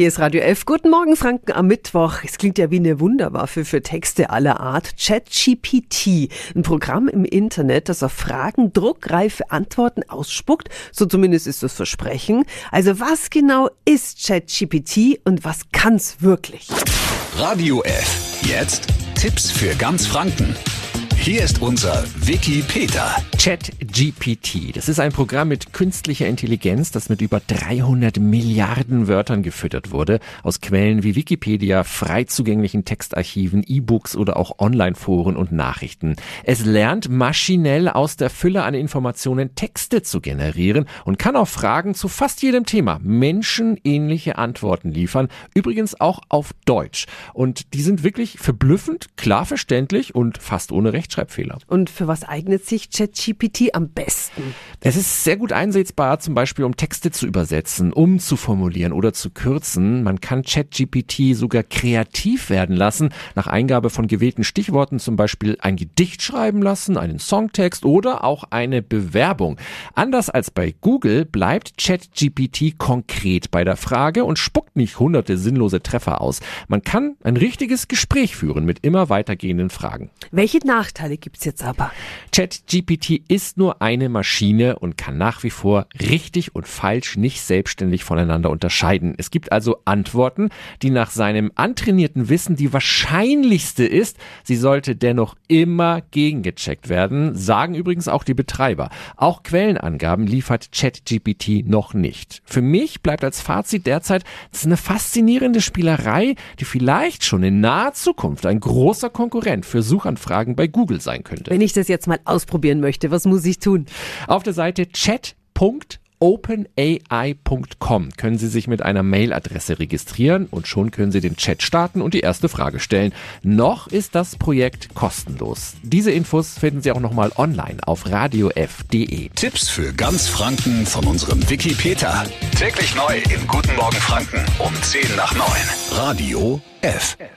Hier ist Radio F. Guten Morgen, Franken, am Mittwoch. Es klingt ja wie eine Wunderwaffe für Texte aller Art. ChatGPT, ein Programm im Internet, das auf Fragen druckreife Antworten ausspuckt. So zumindest ist das Versprechen. Also was genau ist ChatGPT und was kann's wirklich? Radio F. Jetzt Tipps für ganz Franken. Hier ist unser Wiki Peter. ChatGPT. Das ist ein Programm mit künstlicher Intelligenz, das mit über 300 Milliarden Wörtern gefüttert wurde, aus Quellen wie Wikipedia, frei zugänglichen Textarchiven, E-Books oder auch Online-Foren und Nachrichten. Es lernt maschinell aus der Fülle an Informationen Texte zu generieren und kann auf Fragen zu fast jedem Thema menschenähnliche Antworten liefern, übrigens auch auf Deutsch. Und die sind wirklich verblüffend, klar verständlich und fast ohne Recht Rechtschreibfehler. Und für was eignet sich ChatGPT am besten? Es ist sehr gut einsetzbar, zum Beispiel um Texte zu übersetzen, umzuformulieren oder zu kürzen. Man kann ChatGPT sogar kreativ werden lassen, nach Eingabe von gewählten Stichworten zum Beispiel ein Gedicht schreiben lassen, einen Songtext oder auch eine Bewerbung. Anders als bei Google bleibt ChatGPT konkret bei der Frage und spuckt nicht hunderte sinnlose Treffer aus. Man kann ein richtiges Gespräch führen mit immer weitergehenden Fragen. Welche Nachteile Nachteile gibt's jetzt aber. ChatGPT ist nur eine Maschine und kann nach wie vor richtig und falsch nicht selbstständig voneinander unterscheiden. Es gibt also Antworten, die nach seinem antrainierten Wissen die wahrscheinlichste ist. Sie sollte dennoch immer gegengecheckt werden, sagen übrigens auch die Betreiber. Auch Quellenangaben liefert ChatGPT noch nicht. Für mich bleibt als Fazit derzeit, es ist eine faszinierende Spielerei, die vielleicht schon in naher Zukunft ein großer Konkurrent für Suchanfragen bei Google Google sein könnte. Wenn ich das jetzt mal ausprobieren möchte, was muss ich tun? Auf der Seite chat.openai.com können Sie sich mit einer Mailadresse registrieren und schon können Sie den Chat starten und die erste Frage stellen. Noch ist das Projekt kostenlos. Diese Infos finden Sie auch nochmal online auf radiof.de. Tipps für ganz Franken von unserem Wiki Peter. Täglich neu im Guten Morgen Franken um 10 nach 9. Radio F. F.